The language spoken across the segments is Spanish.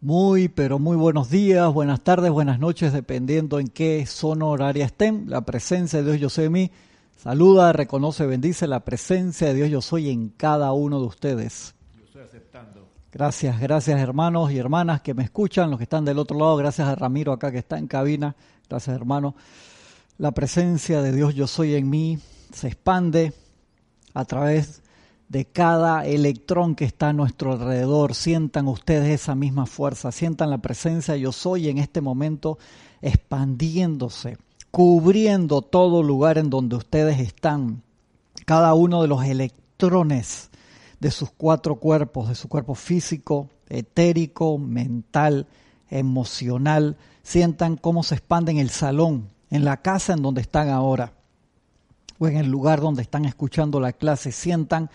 Muy, pero muy buenos días, buenas tardes, buenas noches, dependiendo en qué zona horaria estén. La presencia de Dios Yo Soy en mí saluda, reconoce, bendice la presencia de Dios Yo Soy en cada uno de ustedes. Yo estoy aceptando. Gracias, gracias hermanos y hermanas que me escuchan, los que están del otro lado, gracias a Ramiro acá que está en cabina, gracias hermano. La presencia de Dios Yo Soy en mí se expande a través de cada electrón que está a nuestro alrededor. Sientan ustedes esa misma fuerza, sientan la presencia yo soy en este momento expandiéndose, cubriendo todo lugar en donde ustedes están. Cada uno de los electrones de sus cuatro cuerpos, de su cuerpo físico, etérico, mental, emocional, sientan cómo se expande en el salón, en la casa en donde están ahora, o en el lugar donde están escuchando la clase, sientan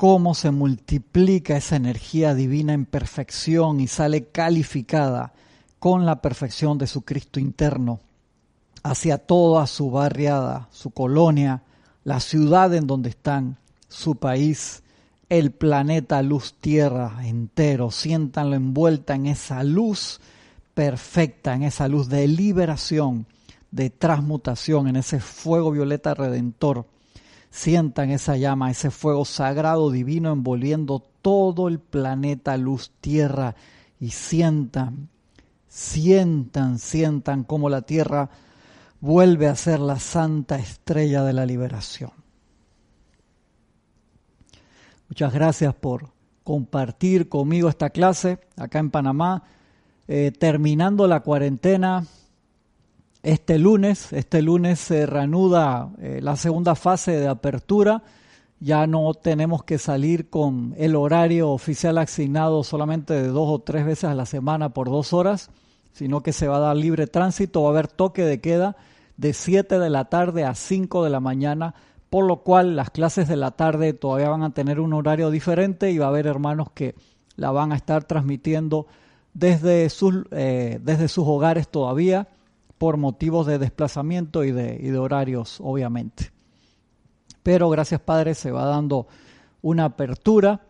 cómo se multiplica esa energía divina en perfección y sale calificada con la perfección de su Cristo interno hacia toda su barriada, su colonia, la ciudad en donde están, su país, el planeta luz tierra entero. Siéntanlo envuelta en esa luz perfecta, en esa luz de liberación, de transmutación, en ese fuego violeta redentor Sientan esa llama, ese fuego sagrado divino envolviendo todo el planeta luz tierra y sientan, sientan, sientan cómo la tierra vuelve a ser la santa estrella de la liberación. Muchas gracias por compartir conmigo esta clase acá en Panamá. Eh, terminando la cuarentena, este lunes, este lunes se reanuda eh, la segunda fase de apertura. Ya no tenemos que salir con el horario oficial asignado solamente de dos o tres veces a la semana por dos horas, sino que se va a dar libre tránsito, va a haber toque de queda de 7 de la tarde a 5 de la mañana, por lo cual las clases de la tarde todavía van a tener un horario diferente y va a haber hermanos que la van a estar transmitiendo desde sus, eh, desde sus hogares todavía por motivos de desplazamiento y de, horarios, obviamente. Pero gracias Padre se va dando una apertura,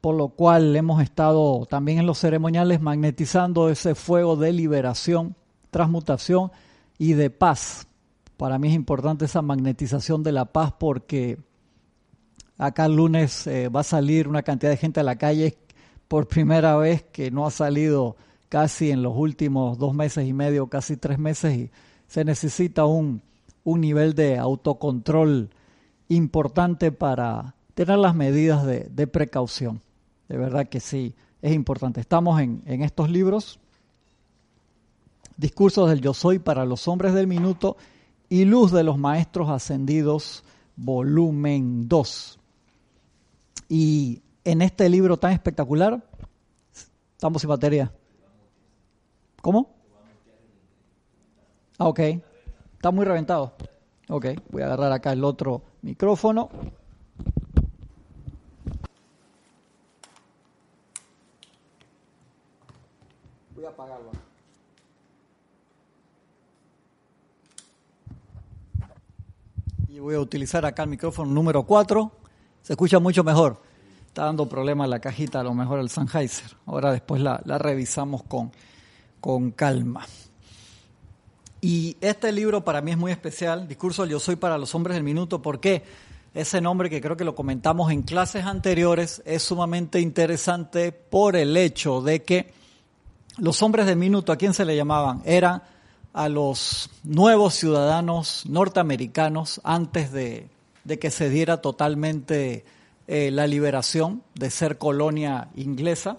por lo cual hemos estado también en los ceremoniales magnetizando ese fuego de liberación, transmutación y de paz. Para mí es importante esa magnetización de la paz porque acá el lunes eh, va a salir una cantidad de gente a la calle por primera vez que no ha salido casi en los últimos dos meses y medio, casi tres meses, y se necesita un, un nivel de autocontrol importante para tener las medidas de, de, precaución. De verdad que sí, es importante. Estamos en, en estos libros, Discursos del Yo Soy para los hombres del minuto y Luz de los Maestros Ascendidos, volumen 2. Y en este libro tan espectacular, estamos en batería. ¿Cómo? Ah, ok. Está muy reventado. Ok, voy a agarrar acá el otro micrófono. Voy a apagarlo. Y voy a utilizar acá el micrófono número 4. Se escucha mucho mejor. Está dando problema la cajita, a lo mejor el Sennheiser. Ahora después la, la revisamos con con calma. Y este libro para mí es muy especial, Discurso Yo Soy para los Hombres del Minuto, porque ese nombre que creo que lo comentamos en clases anteriores es sumamente interesante por el hecho de que los hombres del minuto, ¿a quién se le llamaban? Eran a los nuevos ciudadanos norteamericanos antes de, que se diera totalmente eh, la liberación de ser colonia inglesa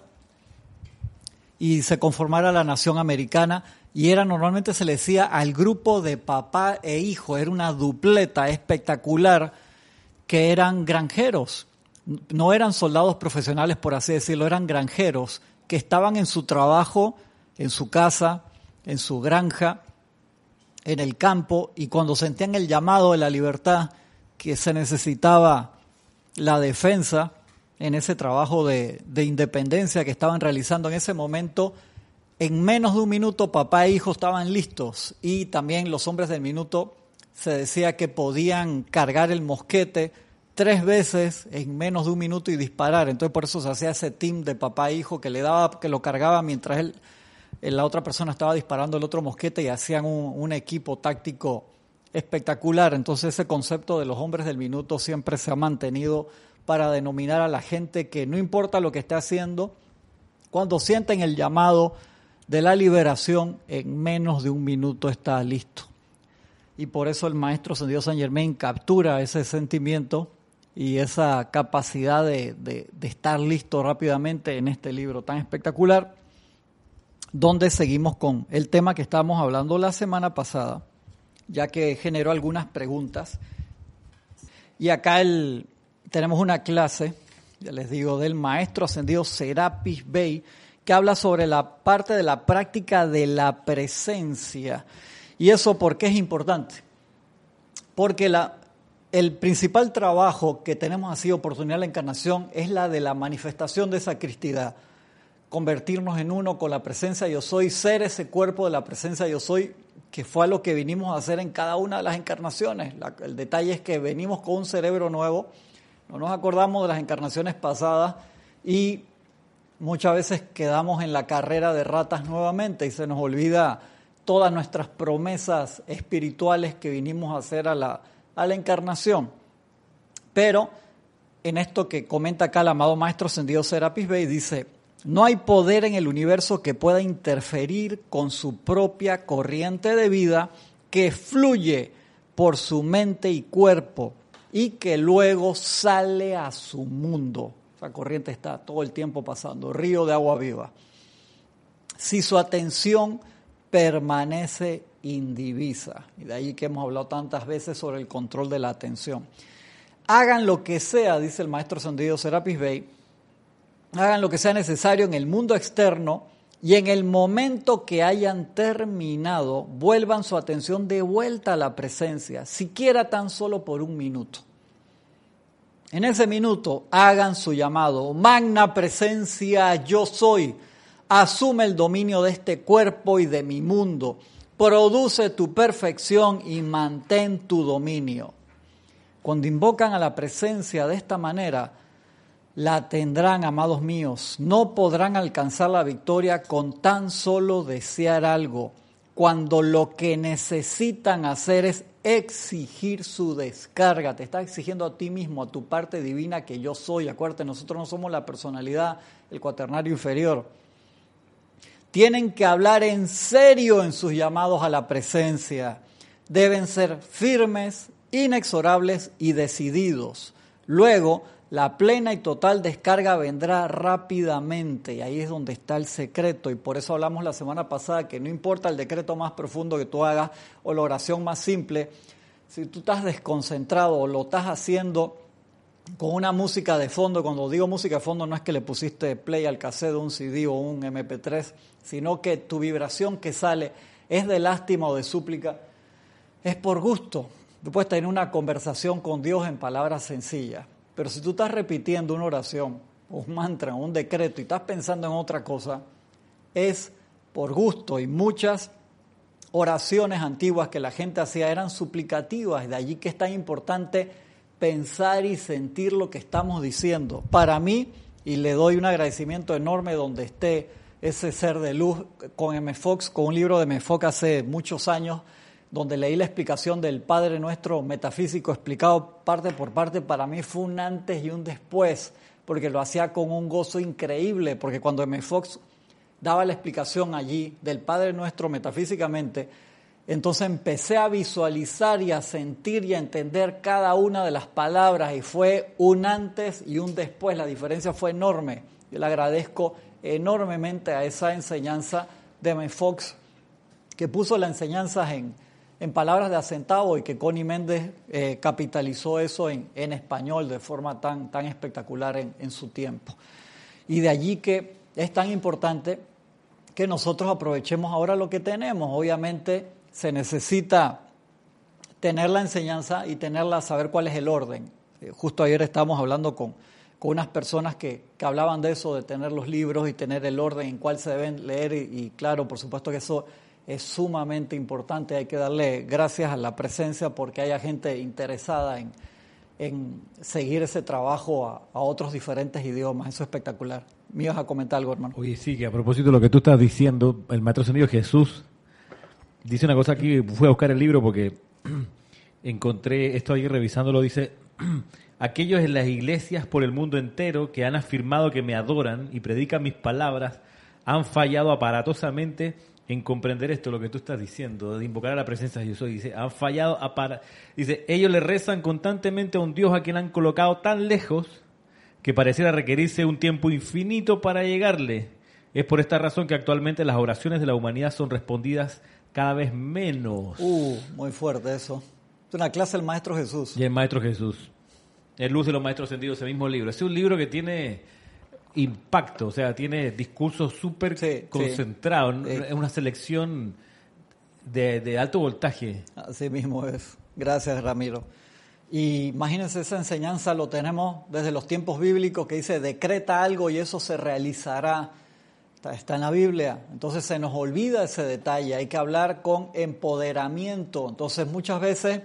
y se conformara la nación americana y era normalmente se le decía al grupo de papá e hijo, era una dupleta espectacular que eran granjeros, no eran soldados profesionales por así decirlo, eran granjeros que estaban en su trabajo, en su casa, en su granja, en el campo y cuando sentían el llamado de la libertad que se necesitaba la defensa, en ese trabajo de, independencia que estaban realizando en ese momento, en menos de un minuto papá e hijo estaban listos y también los hombres del minuto se decía que podían cargar el mosquete tres veces en menos de un minuto y disparar. Entonces por eso se hacía ese team de papá e hijo que le daba, que lo cargaba mientras él, eh, la otra persona estaba disparando el otro mosquete y hacían un, equipo táctico espectacular. Entonces ese concepto de los hombres del minuto siempre se ha mantenido para denominar a la gente que no importa lo que esté haciendo, cuando sienten el llamado de la liberación, en menos de un minuto está listo. Y por eso el maestro Sendido San Germain captura ese sentimiento y esa capacidad de, estar listo rápidamente en este libro tan espectacular, donde seguimos con el tema que estábamos hablando la semana pasada, ya que generó algunas preguntas. Y acá el, tenemos una clase, ya les digo, del maestro ascendido Serapis Bey, que habla sobre la parte de la práctica de la presencia. ¿Y eso por qué es importante? Porque la, el principal trabajo que tenemos así, oportunidad de la encarnación, es la de la manifestación de esa cristidad. Convertirnos en uno con la presencia yo soy, ser ese cuerpo de la presencia yo soy, que fue lo que vinimos a hacer en cada una de las encarnaciones. el detalle es que venimos con un cerebro nuevo, no nos acordamos de las encarnaciones pasadas y muchas veces quedamos en la carrera de ratas nuevamente y se nos olvida todas nuestras promesas espirituales que vinimos a hacer a la a la encarnación. Pero en esto que comenta acá el amado Maestro Sendido Serapis Bey, dice, no hay poder en el universo que pueda interferir con su propia corriente de vida que fluye por su mente y cuerpo y que luego sale a su mundo. Esa corriente está todo el tiempo pasando, río de agua viva. Si su atención permanece indivisa. Y de ahí que hemos hablado tantas veces sobre el control de la atención. Hagan lo que sea, dice el maestro Sandido Serapis Bey, hagan lo que sea necesario en el mundo externo y en el momento que hayan terminado, vuelvan su atención de vuelta a la presencia, siquiera tan solo por un minuto. En ese minuto hagan su llamado, magna presencia yo soy, asume el dominio de este cuerpo y de mi mundo produce tu perfección y mantén tu dominio. Cuando invocan a la presencia de esta manera, la tendrán, amados míos. No podrán alcanzar la victoria con tan solo desear algo, cuando lo que necesitan hacer es exigir su descarga. Te está exigiendo a ti mismo, a tu parte divina que yo soy. Acuérdate, nosotros no somos la personalidad, el cuaternario inferior tienen que hablar en serio en sus llamados a la presencia. Deben ser firmes, inexorables y decididos. Luego, la plena y total descarga vendrá rápidamente y ahí es donde está el secreto y por eso hablamos la semana pasada que no importa el decreto más profundo que tú hagas o la oración más simple, si tú estás desconcentrado o lo estás haciendo con una música de fondo, cuando digo música de fondo no es que le pusiste play al cassette un CD o un MP3, sino que tu vibración que sale es de lástima o de súplica, es por gusto. Tú puedes tener una conversación con Dios en palabras sencillas, pero si tú estás repitiendo una oración, un mantra, un decreto y estás pensando en otra cosa, es por gusto y muchas oraciones antiguas que la gente hacía eran suplicativas, de allí que es tan importante pensar y sentir lo que estamos diciendo. Para mí, y le doy un agradecimiento enorme donde esté ese ser de luz con M. Fox, con un libro de M. Fox hace muchos años, donde leí la explicación del Padre Nuestro metafísico explicado parte por parte, para mí fue un antes y un después, porque lo hacía con un gozo increíble, porque cuando M. Fox daba la explicación allí del Padre Nuestro metafísicamente, entonces empecé a visualizar y a sentir y a entender cada una de las palabras y fue un antes y un después. La diferencia fue enorme. Yo le agradezco enormemente a esa enseñanza de M. Fox, que puso la enseñanza en, en palabras de acentavo y que Connie Méndez eh, capitalizó eso en, español de forma tan, tan espectacular en, en su tiempo. Y de allí que es tan importante que nosotros aprovechemos ahora lo que tenemos. Obviamente se necesita tener la enseñanza y tenerla, saber cuál es el orden. Eh, justo ayer estábamos hablando con, con unas personas que, que, hablaban de eso, de tener los libros y tener el orden en cuál se deben leer y, claro, por supuesto que eso es sumamente importante. Hay que darle gracias a la presencia porque haya gente interesada en, en seguir ese trabajo a, otros diferentes idiomas. Eso es espectacular. ¿Me ibas a comentar algo, hermano? Oye, sí, que a propósito de lo que tú estás diciendo, el maestro sentido Jesús dice una cosa aquí, fui a buscar el libro porque encontré esto ahí revisándolo, dice, aquellos en las iglesias por el mundo entero que han afirmado que me adoran y predican mis palabras, han fallado aparatosamente en comprender esto, lo que tú estás diciendo, de invocar a la presencia de Dios. Dice, han fallado para Dice, ellos le rezan constantemente a un Dios a quien han colocado tan lejos que pareciera requerirse un tiempo infinito para llegarle. Es por esta razón que actualmente las oraciones de la humanidad son respondidas cada vez menos. Uh, muy fuerte eso. Es una clase del Maestro Jesús. Y el Maestro Jesús. El Luz de los Maestros Sentidos, ese mismo libro. Es un libro que tiene impacto, o sea, tiene discursos súper concentrados. Es una selección de, de, alto voltaje. Así mismo es. Gracias, Ramiro. Y imagínense, esa enseñanza lo tenemos desde los tiempos bíblicos que dice, decreta algo y eso se realizará. Está en la Biblia. Entonces se nos olvida ese detalle. Hay que hablar con empoderamiento. Entonces muchas veces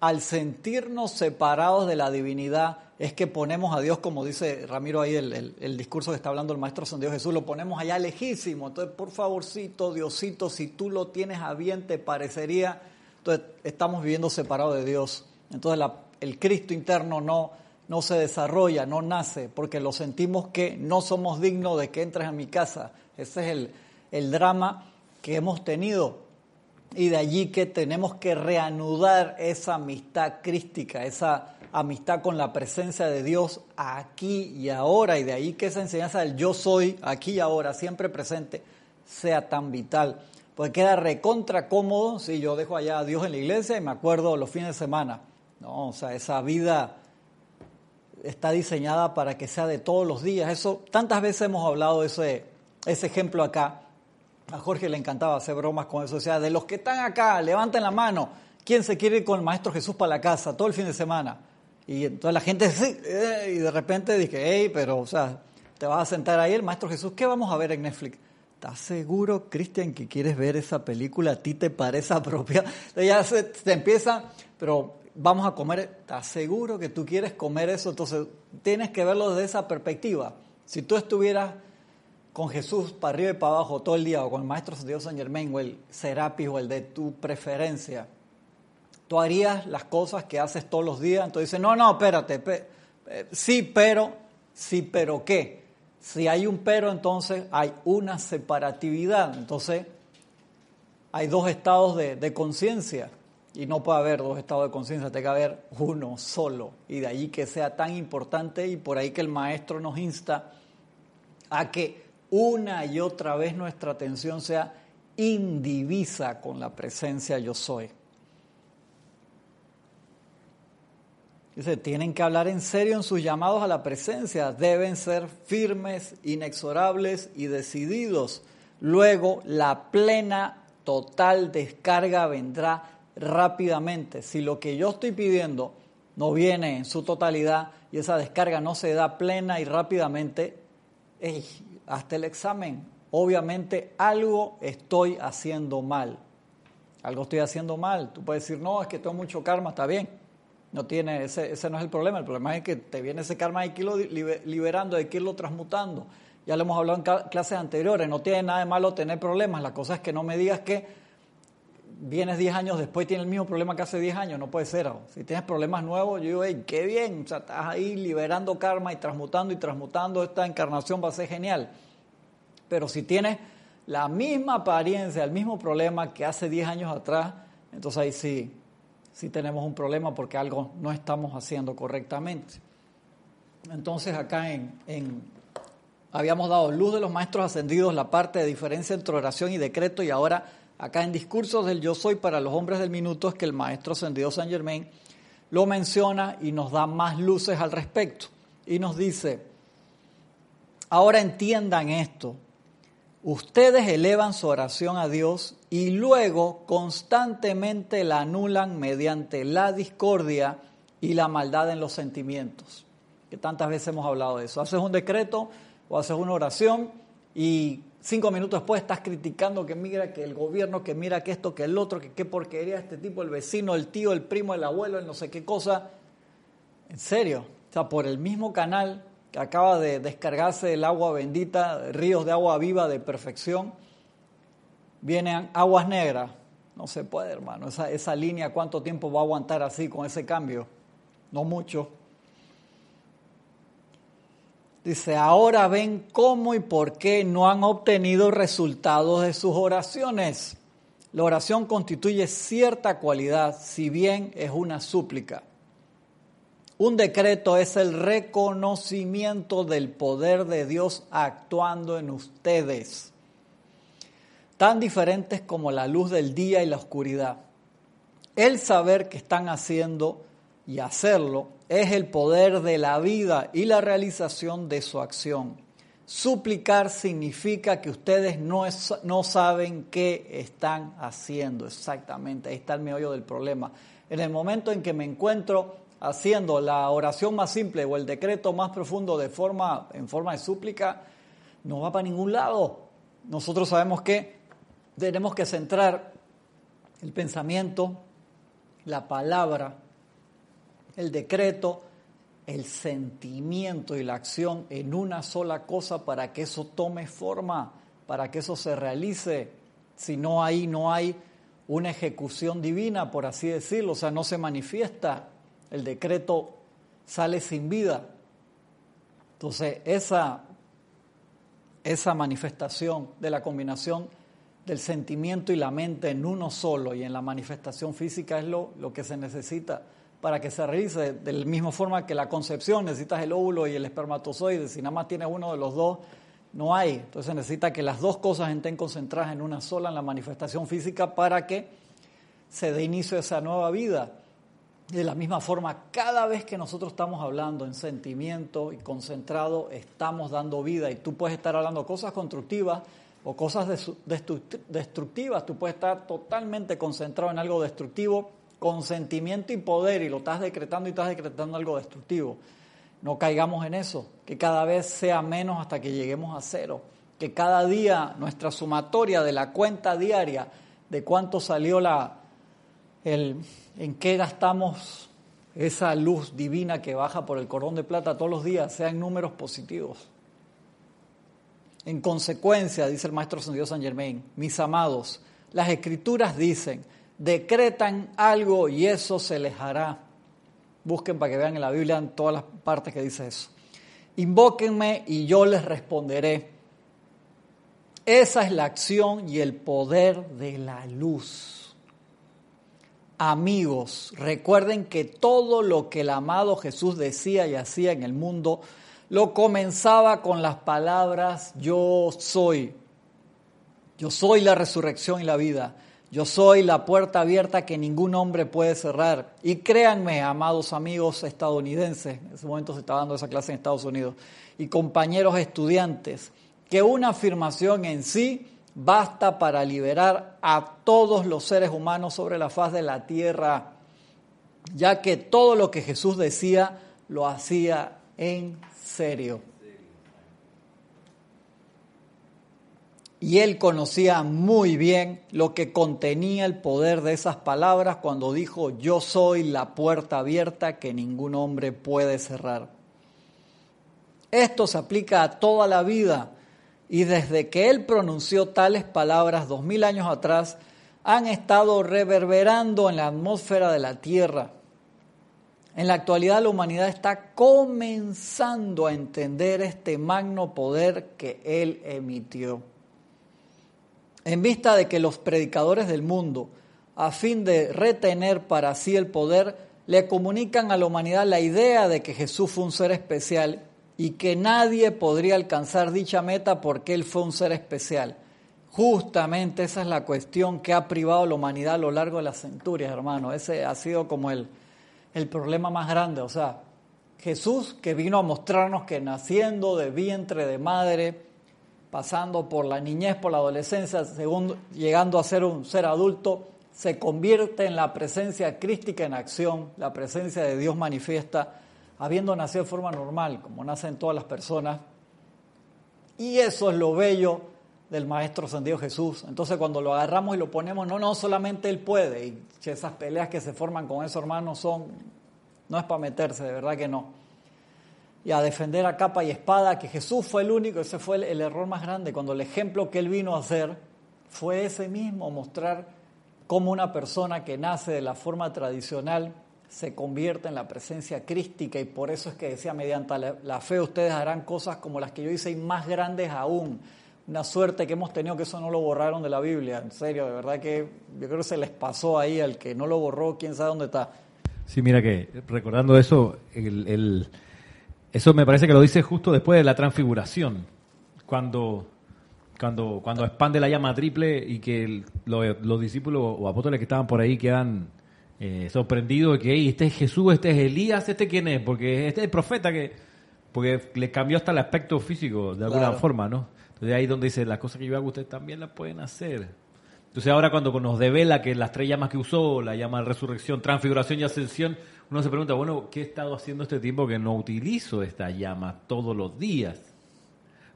al sentirnos separados de la divinidad es que ponemos a Dios, como dice Ramiro ahí, el, el, discurso que está hablando el Maestro San Dios Jesús, lo ponemos allá lejísimo. Entonces, por favorcito, Diosito, si tú lo tienes a bien, te parecería. Entonces, estamos viviendo separados de Dios. Entonces, el Cristo interno no, no se desarrolla, no nace, porque lo sentimos que no somos dignos de que entres a mi casa. Ese es el, el drama que hemos tenido. Y de allí que tenemos que reanudar esa amistad crística, esa amistad con la presencia de Dios aquí y ahora. Y de ahí que esa enseñanza del yo soy aquí y ahora, siempre presente, sea tan vital. Porque queda recontra cómodo si yo dejo allá a Dios en la iglesia y me acuerdo los fines de semana. No, o sea, esa vida está diseñada para que sea de todos los días. Eso, tantas veces hemos hablado de ese, ese ejemplo acá. A Jorge le encantaba hacer bromas con eso. O sea, de los que están acá, levanten la mano. ¿Quién se quiere ir con el Maestro Jesús para la casa todo el fin de semana? Y entonces la gente, sí, eh", y de repente dije, hey, pero, o sea, te vas a sentar ahí el Maestro Jesús, ¿qué vamos a ver en Netflix? ¿Estás seguro, Cristian, que quieres ver esa película? ¿A ti te parece apropiada? Ya se, te empieza, pero vamos a comer, ¿estás seguro que tú quieres comer eso? Entonces tienes que verlo desde esa perspectiva. Si tú estuvieras con Jesús para arriba y para abajo todo el día, o con el Maestro Dios San Germain, o el Serapis, o el de tu preferencia, tú harías las cosas que haces todos los días. Entonces dice, no, no, espérate, eh, sí, pero, sí, pero qué. Si hay un pero, entonces hay una separatividad. Entonces hay dos estados de, de conciencia. Y no puede haber dos estados de conciencia, tiene que haber uno solo. Y de allí que sea tan importante y por ahí que el maestro nos insta a que una y otra vez nuestra atención sea indivisa con la presencia yo soy. Dice, tienen que hablar en serio en sus llamados a la presencia, deben ser firmes, inexorables y decididos. Luego la plena, total descarga vendrá rápidamente. Si lo que yo estoy pidiendo no viene en su totalidad y esa descarga no se da plena y rápidamente, hasta el examen, obviamente algo estoy haciendo mal. Algo estoy haciendo mal. Tú puedes decir, no, es que tengo mucho karma, está bien. No tiene, ese, ese no es el problema. El problema es que te viene ese karma, hay que liberando, hay que irlo transmutando. Ya lo hemos hablado en clases anteriores. No tiene nada de malo tener problemas. La cosa es que no me digas que vienes 10 años después y tienes el mismo problema que hace 10 años, no puede ser. Si tienes problemas nuevos, yo digo, hey, qué bien, o sea, estás ahí liberando karma y transmutando y transmutando, esta encarnación va a ser genial. Pero si tienes la misma apariencia, el mismo problema que hace 10 años atrás, entonces ahí sí, sí tenemos un problema porque algo no estamos haciendo correctamente. Entonces acá en, en habíamos dado luz de los maestros ascendidos, la parte de diferencia entre oración y decreto, y ahora acá en Discursos del Yo Soy para los Hombres del Minuto es que el maestro ascendido San Germain lo menciona y nos da más luces al respecto. Y nos dice, ahora entiendan esto, ustedes elevan su oración a Dios y luego constantemente la anulan mediante la discordia y la maldad en los sentimientos. Que tantas veces hemos hablado de eso. Haces un decreto o haces una oración y cinco minutos después estás criticando que mira que el gobierno, que mira que esto, que el otro, que qué porquería este tipo, el vecino, el tío, el primo, el abuelo, el no sé qué cosa. En serio, o sea, por el mismo canal acaba de descargarse el agua bendita, ríos de agua viva de perfección, vienen aguas negras. No se puede, hermano. Esa, esa línea, ¿cuánto tiempo va a aguantar así con ese cambio? No mucho. Dice, ahora ven cómo y por qué no han obtenido resultados de sus oraciones. La oración constituye cierta cualidad, si bien es una súplica. Un decreto es el reconocimiento del poder de Dios actuando en ustedes, tan diferentes como la luz del día y la oscuridad. El saber que están haciendo y hacerlo es el poder de la vida y la realización de su acción. Suplicar significa que ustedes no, no saben qué están haciendo exactamente. Ahí está el meollo del problema. En el momento en que me encuentro haciendo la oración más simple o el decreto más profundo de forma, en forma de súplica, no va para ningún lado. Nosotros sabemos que tenemos que centrar el pensamiento, la palabra, el decreto, el sentimiento y la acción en una sola cosa para que eso tome forma, para que eso se realice. Si no hay, no hay una ejecución divina, por así decirlo, o sea, no se manifiesta, el decreto sale sin vida. Entonces, esa, esa manifestación de la combinación del sentimiento y la mente en uno solo y en la manifestación física es lo, lo que se necesita para que se realice de la misma forma que la concepción, necesitas el óvulo y el espermatozoide, si nada más tienes uno de los dos, no hay. Entonces necesita que las dos cosas estén concentradas en una sola, en la manifestación física, para que se dé inicio a esa nueva vida. De la misma forma, cada vez que nosotros estamos hablando en sentimiento y concentrado, estamos dando vida. Y tú puedes estar hablando cosas constructivas o cosas destructivas, tú puedes estar totalmente concentrado en algo destructivo con sentimiento y poder y lo estás decretando y estás decretando algo destructivo. No caigamos en eso, que cada vez sea menos hasta que lleguemos a cero, que cada día nuestra sumatoria de la cuenta diaria de cuánto salió la, el, en qué gastamos esa luz divina que baja por el cordón de plata todos los días, sean números positivos. En consecuencia, dice el maestro San San Germain, mis amados, las escrituras dicen, decretan algo y eso se les hará. Busquen para que vean en la Biblia en todas las partes que dice eso. Invóquenme y yo les responderé. Esa es la acción y el poder de la luz. Amigos, recuerden que todo lo que el amado Jesús decía y hacía en el mundo lo comenzaba con las palabras yo soy. Yo soy la resurrección y la vida. Yo soy la puerta abierta que ningún hombre puede cerrar. Y créanme, amados amigos estadounidenses, en ese momento se estaba dando esa clase en Estados Unidos, y compañeros estudiantes, que una afirmación en sí basta para liberar a todos los seres humanos sobre la faz de la tierra, ya que todo lo que Jesús decía lo hacía en serio. y él conocía muy bien lo que contenía el poder de esas palabras cuando dijo, yo soy la puerta abierta que ningún hombre puede cerrar. Esto se aplica a toda la vida y desde que él pronunció tales palabras dos mil años atrás, han estado reverberando en la atmósfera de la Tierra. En la actualidad la humanidad está comenzando a entender este magno poder que él emitió en vista de que los predicadores del mundo, a fin de retener para sí el poder, le comunican a la humanidad la idea de que Jesús fue un ser especial y que nadie podría alcanzar dicha meta porque Él fue un ser especial. Justamente esa es la cuestión que ha privado a la humanidad a lo largo de las centurias, hermano. Ese ha sido como el, el problema más grande. O sea, Jesús que vino a mostrarnos que naciendo de vientre de madre, pasando por la niñez, por la adolescencia, llegando a ser un ser adulto, se convierte en la presencia crística en acción, la presencia de Dios manifiesta, habiendo nacido de forma normal, como nacen todas las personas. Y eso es lo bello del Maestro Ascendido Jesús. Entonces cuando lo agarramos y lo ponemos, no, no, solamente Él puede. Y esas peleas que se forman con esos hermanos son no es para meterse, de verdad que no. Y a defender a capa y espada, que Jesús fue el único, ese fue el, el error más grande, cuando el ejemplo que él vino a hacer fue ese mismo, mostrar cómo una persona que nace de la forma tradicional se convierte en la presencia crística y por eso es que decía, mediante la, fe ustedes harán cosas como las que yo hice y más grandes aún. Una suerte que hemos tenido que eso no lo borraron de la Biblia, en serio, de verdad que yo creo que se les pasó ahí al que no lo borró, quién sabe dónde está. Sí, mira que recordando eso, eso me parece que lo dice justo después de la transfiguración, cuando, cuando, cuando expande la llama triple y que los discípulos o apóstoles que estaban por ahí quedan eh, sorprendido de que este es Jesús, este es Elías, este quién es, porque este es el profeta que porque le cambió hasta el aspecto físico de alguna forma, ¿no? Entonces ahí donde dice las cosas que yo hago ustedes también las pueden hacer. Entonces ahora cuando nos devela que las tres llamas que usó, la llama de resurrección, transfiguración y ascensión, uno se pregunta, bueno, ¿qué he estado haciendo este tiempo que no utilizo esta llama todos los días?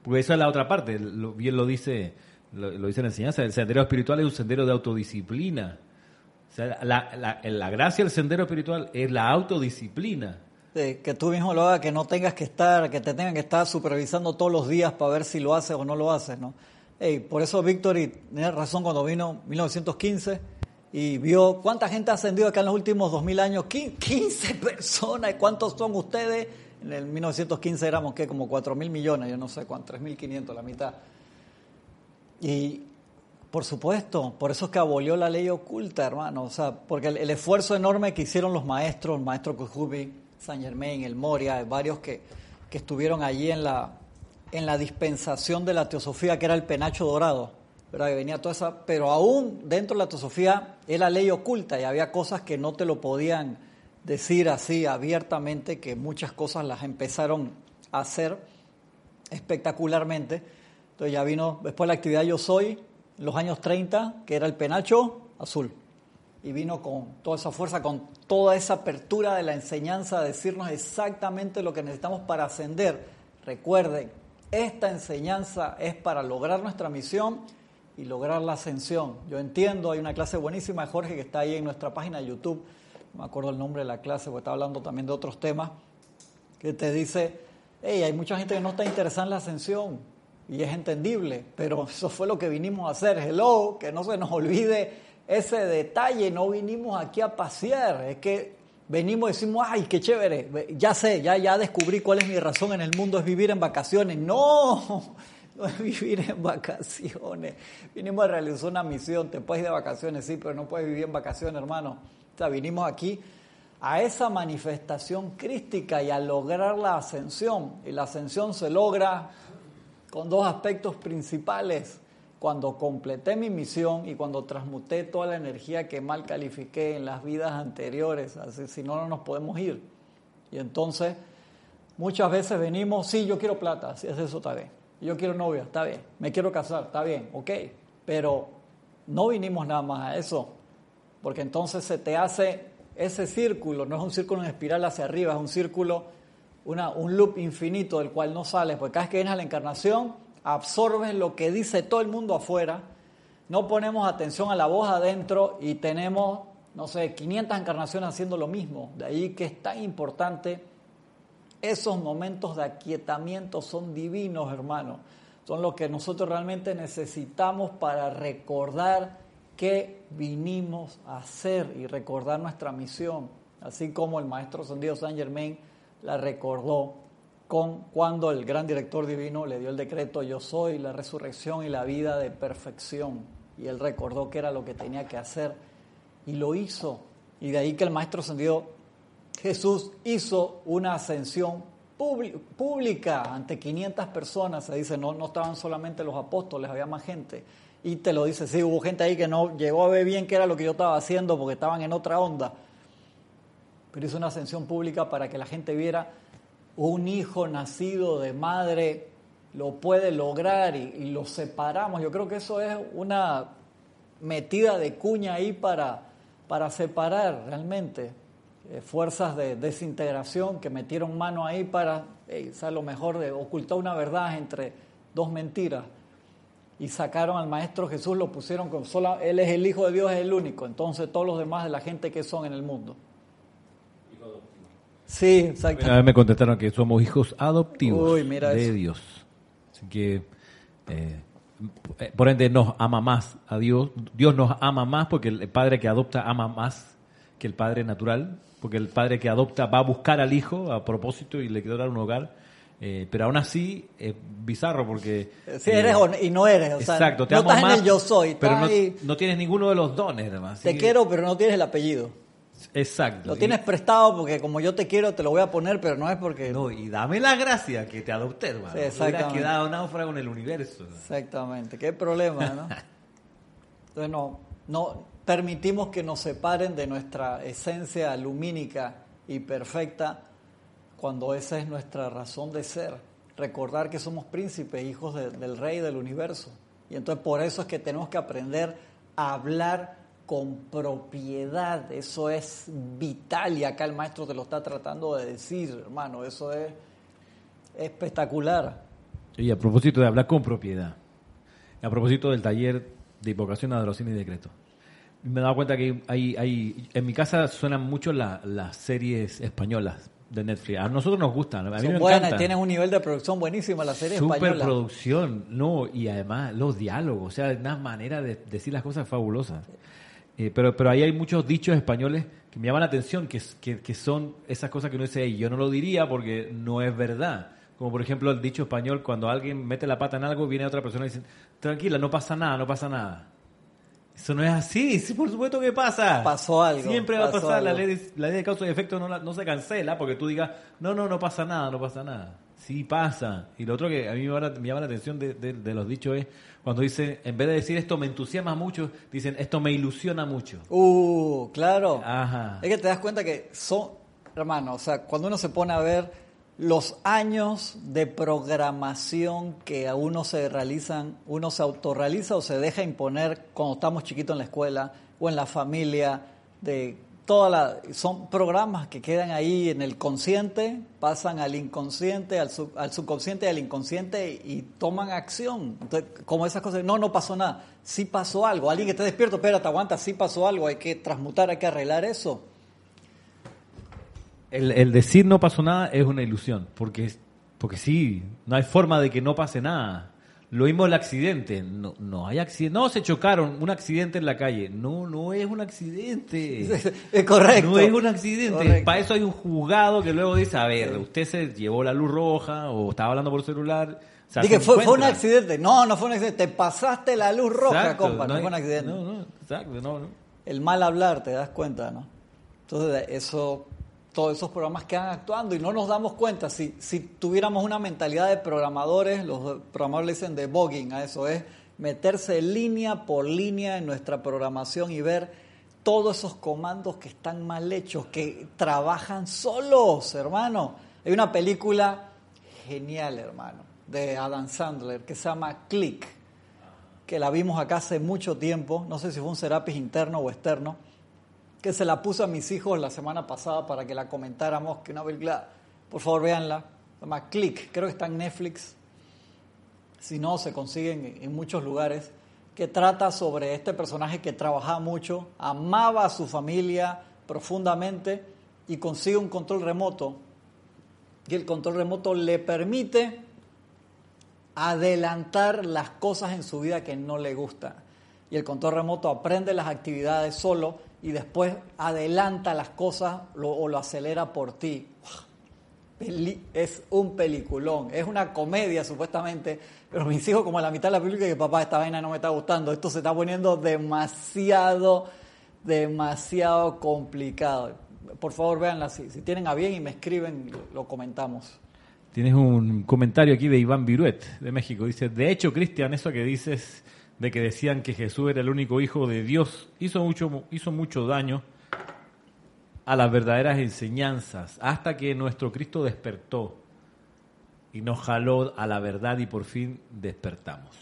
Porque esa es la otra parte, bien lo dice, lo, lo dice la enseñanza, el sendero espiritual es un sendero de autodisciplina la, la, gracia del sendero espiritual es la autodisciplina. que tú mismo lo hagas, que no tengas que estar, que te tengan que estar supervisando todos los días para ver si lo haces o no lo haces, ¿no? por eso Víctor tiene razón cuando vino 1915 y vio cuánta gente ha ascendido acá en los últimos 2000 años, 15 personas, ¿cuántos son ustedes? En el 1915 éramos que como 4 mil millones, yo no sé cuántos, 3.500, la mitad. Y por supuesto, por eso es que abolió la ley oculta, hermano. O sea, porque el, esfuerzo enorme que hicieron los maestros, el maestro Kujubi, San Germain, el Moria, varios que, que estuvieron allí en la, en la dispensación de la teosofía, que era el penacho dorado, ¿verdad? que venía toda esa. Pero aún dentro de la teosofía era ley oculta y había cosas que no te lo podían decir así abiertamente, que muchas cosas las empezaron a hacer espectacularmente. Entonces ya vino después la actividad Yo Soy, los años 30, que era el penacho azul. Y vino con toda esa fuerza, con toda esa apertura de la enseñanza, a decirnos exactamente lo que necesitamos para ascender. Recuerden, esta enseñanza es para lograr nuestra misión y lograr la ascensión. Yo entiendo, hay una clase buenísima de Jorge que está ahí en nuestra página de YouTube, no me acuerdo el nombre de la clase porque está hablando también de otros temas, que te dice, hey, hay mucha gente que no está interesada en la ascensión, y es entendible, pero eso fue lo que vinimos a hacer. Hello, que no se nos olvide ese detalle, no vinimos aquí a pasear, es que venimos y decimos, ay, qué chévere, ya sé, ya, ya descubrí cuál es mi razón en el mundo, es vivir en vacaciones. No, no es vivir en vacaciones. Vinimos a realizar una misión, te puedes ir de vacaciones, sí, pero no puedes vivir en vacaciones, hermano. O sea, vinimos aquí a esa manifestación crística y a lograr la ascensión. Y la ascensión se logra con dos aspectos principales. Cuando completé mi misión y cuando transmuté toda la energía que mal califiqué en las vidas anteriores, así si no, no nos podemos ir. Y entonces, muchas veces venimos, sí, yo quiero plata, si es eso, está bien. Yo quiero novia, está bien. Me quiero casar, está bien, ok. Pero no vinimos nada más a eso, porque entonces se te hace ese círculo, no es un círculo en espiral hacia arriba, es un círculo un loop infinito del cual no sales, porque cada vez que vienes a la encarnación, absorbes lo que dice todo el mundo afuera, no ponemos atención a la voz adentro y tenemos, no sé, 500 encarnaciones haciendo lo mismo. De ahí que es tan importante, esos momentos de aquietamiento son divinos, hermano. Son lo que nosotros realmente necesitamos para recordar qué vinimos a hacer y recordar nuestra misión. Así como el maestro Sendido Saint Germain la recordó con cuando el gran director divino le dio el decreto yo soy la resurrección y la vida de perfección y él recordó que era lo que tenía que hacer y lo hizo. Y de ahí que el maestro ascendido Jesús hizo una ascensión pública ante 500 personas. Se dice no no estaban solamente los apóstoles había más gente y te lo dice sí hubo gente ahí que no llegó a ver bien qué era lo que yo estaba haciendo porque estaban en otra onda pero hizo una ascensión pública para que la gente viera un hijo nacido de madre lo puede lograr y, lo separamos. Yo creo que eso es una metida de cuña ahí para, para separar realmente eh, fuerzas de desintegración que metieron mano ahí para, hey, lo mejor de ocultar una verdad entre dos mentiras. Y sacaron al Maestro Jesús, lo pusieron con sola, Él es el Hijo de Dios, es el único. Entonces todos los demás de la gente que son en el mundo. Sí, exacto. Una vez me contestaron que somos hijos adoptivos Uy, mira de eso. Dios. Así que, eh, por ende, nos ama más a Dios. Dios nos ama más porque el padre que adopta ama más que el padre natural. Porque el padre que adopta va a buscar al hijo a propósito y le quiere dar un hogar. Eh, pero aún así es bizarro porque... Si eh, eres y no eres, o sea, exacto, te no amo estás más, en el yo soy, pero no, tienes ninguno de los dones, además. te quiero, pero no tienes el apellido. Exacto. Lo Y- tienes prestado porque como yo te quiero, te lo voy a poner, pero no es porque... No, y dame la gracia que te adopté, hermano. Sí, exactamente. quedado náufrago en el universo. Exactamente, qué problema, ¿no? Entonces no, no permitimos que nos separen de nuestra esencia lumínica y perfecta cuando esa es nuestra razón de ser. Recordar que somos príncipes, hijos de- del rey del universo. Y entonces por eso es que tenemos que aprender a hablar con propiedad. Eso es vital y acá el maestro te lo está tratando de decir, hermano. Eso es espectacular. Y a propósito de hablar con propiedad, a propósito del taller de invocación, adoración y decreto, me he dado cuenta que hay, hay en mi casa suenan mucho la- las series españolas de Netflix. A nosotros nos gustan, a mí Son me buenas, encantan. tienen un nivel de producción buenísimo la serie española. Superproducción, no, y además los diálogos, o sea, una manera de decir las cosas fabulosas. Eh, pero, pero ahí hay muchos dichos españoles que me llaman la atención, que, que, que son esas cosas que uno dice, "Ey, yo no lo diría porque no es verdad. Como por ejemplo el dicho español, cuando alguien mete la pata en algo, viene otra persona y dice, tranquila, no pasa nada, no pasa nada. Eso no es así, sí, por supuesto que pasa. Pasó algo, Siempre va a pasar, la ley, de, la ley de causa y efecto no, la- no se cancela porque tú digas, no, no, no pasa nada, no pasa nada. Sí pasa. Y lo otro que a mí me llama, la- me llama la atención de, de- de los dichos es cuando dicen, en vez de decir esto me entusiasma mucho, dicen esto me ilusiona mucho. Uh, claro. Ajá. Es que te das cuenta que son, hermano, o sea, cuando uno se pone a ver los años de programación que a uno se realizan, uno se autorrealiza o se deja imponer cuando estamos chiquitos en la escuela o en la familia, de toda la, son programas que quedan ahí en el consciente, pasan al inconsciente, al, sub- al subconsciente al inconsciente y toman acción. Entonces, como esas cosas, no, no pasó nada, sí pasó algo, alguien que esté despierto, espérate, aguanta, sí pasó algo, hay que transmutar, hay que arreglar eso. El, el decir no pasó nada es una ilusión, porque, porque sí, no hay forma de que no pase nada. Lo mismo el accidente, no, no hay accidente, no se chocaron, un accidente en la calle, no, no es un accidente. Es correcto. No es un accidente. Correcto. Para eso hay un juzgado que luego dice, a ver, usted se llevó la luz roja o estaba hablando por celular. O sea, Dije, fue, fue un accidente. No, no fue un accidente. Te pasaste la luz roja, Exacto, compa. No, hay- fue un accidente. No, no, exacto, no, no. El mal hablar, te das cuenta, ¿no? Entonces, eso, todos esos programas quedan actuando y no nos damos cuenta. Si, si tuviéramos una mentalidad de programadores, los programadores le dicen debugging a eso, es meterse línea por línea en nuestra programación y ver todos esos comandos que están mal hechos, que trabajan solos, hermano. Hay una película genial, hermano, de Adam Sandler que se llama Click que la vimos acá hace mucho tiempo, no sé si fue un Serapis interno o externo, que se la puse a mis hijos la semana pasada para que la comentáramos, que una película, por favor véanla, se llama Click, creo que está en Netflix, si no se consiguen en muchos lugares, que trata sobre este personaje que trabajaba mucho, amaba a su familia profundamente y consigue un control remoto, y el control remoto le permite adelantar las cosas en su vida que no le gustan. Y el control remoto aprende las actividades solo y después adelanta las cosas lo- o lo acelera por ti. Es un peliculón, es una comedia supuestamente, pero mis hijos como a la mitad de la película que papá esta vaina no me está gustando, esto se está poniendo demasiado, demasiado complicado. Por favor véanla, si, tienen a bien y me escriben, lo comentamos. Tienes un comentario aquí de Iván Viruet, de México. Dice, de hecho, Cristian, eso que dices de que decían que Jesús era el único hijo de Dios, hizo mucho, hizo mucho daño a las verdaderas enseñanzas, hasta que nuestro Cristo despertó y nos jaló a la verdad y por fin despertamos.